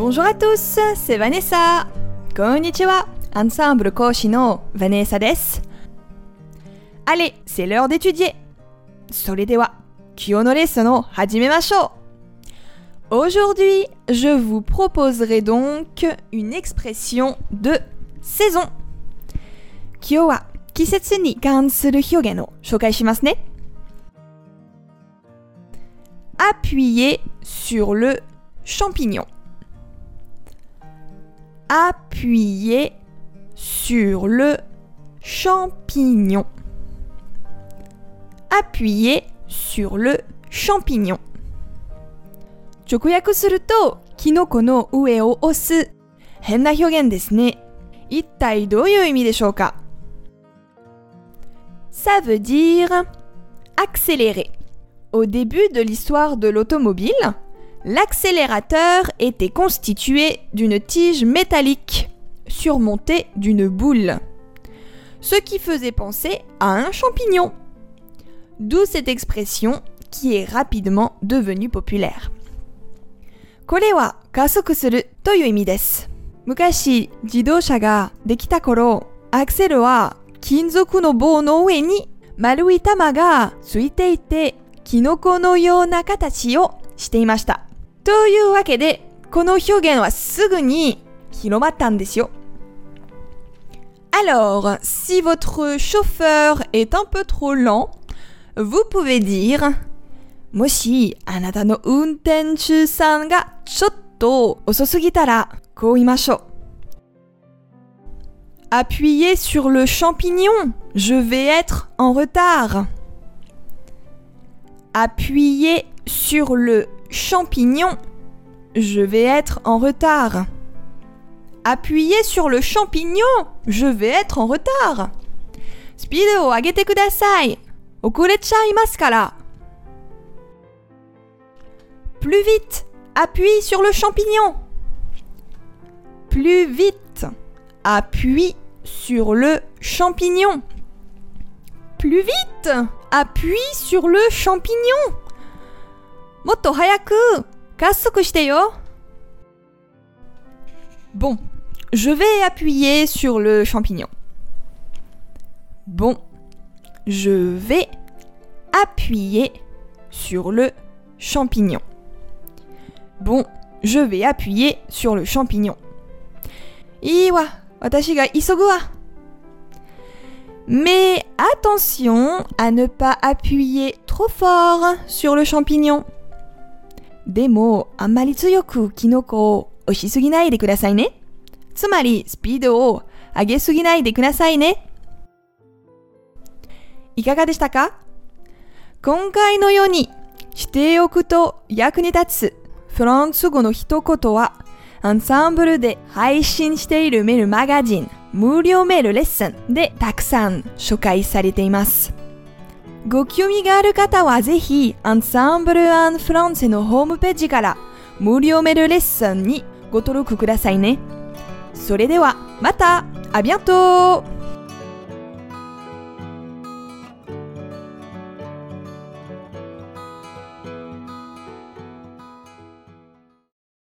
Bonjour à tous, c'est Vanessa. Konnichiwa, ensemble koshi no Vanessa desu. Allez, c'est l'heure d'étudier. それでは、今日のレッスンを始めましょう。Aujourd'hui, je vous proposerai donc une expression de saison. 今日は季節に関する表現を紹介しますね。Appuyer sur le champignon. Appuyer sur le champignon. Appuyer sur le champignon. 直訳すると、キノコの上を押す。変な表現ですね。一体どういう意味でしょうか Ça veut dire accélérer. Au début de l'histoire de l'automobile, l'accélérateur était constitué d'une tige métallique surmontée d'une boule, ce qui faisait penser à un champignon. D'où cette expression qui est rapidement devenue populaire. これは加速するという意味です。昔、自動車ができた頃、アクセルは金属の棒の上に丸い玉がついていて、キノコのような形をしていました。 というわけで、この表現はすぐに広まったんですよ。Alors, si votre chauffeur est un peu trop lent, vous pouvez dire もしあなたの運転手さんがちょっと遅すぎたらこう言いましょう。Appuyez sur le champignon, je vais être en retard. Appuyez sur le champignon. Je vais être en retard. Appuyez sur le champignon. Je vais être en retard. Speed o agete kudasai. Okurechaimasu. Plus vite. Appuie sur le champignon. Plus vite. Appuie sur le champignon. Plus vite. Appuie sur le champignon. もっと早く加速してよ。Bon, je vais appuyer sur le champignon. Bon, je vais appuyer sur le champignon. Bon, je vais appuyer sur le champignon. いいわ、私が急ぐわ。Mais attention à ne pas appuyer trop fort sur le champignon. でも、あんまり強くキノコを押しすぎないでくださいね。つまり、スピードを上げすぎないでくださいね。いかがでしたか？今回のようにしておくと役に立つフランス語の一言はアンサンブルで配信しているメールマガジン無料メールレッスンでたくさん紹介されています。ご興味がある方はぜひアンサンブル・アン・フランセのホームページから無料メールレッスンにご登録くださいね。それではまたありがとう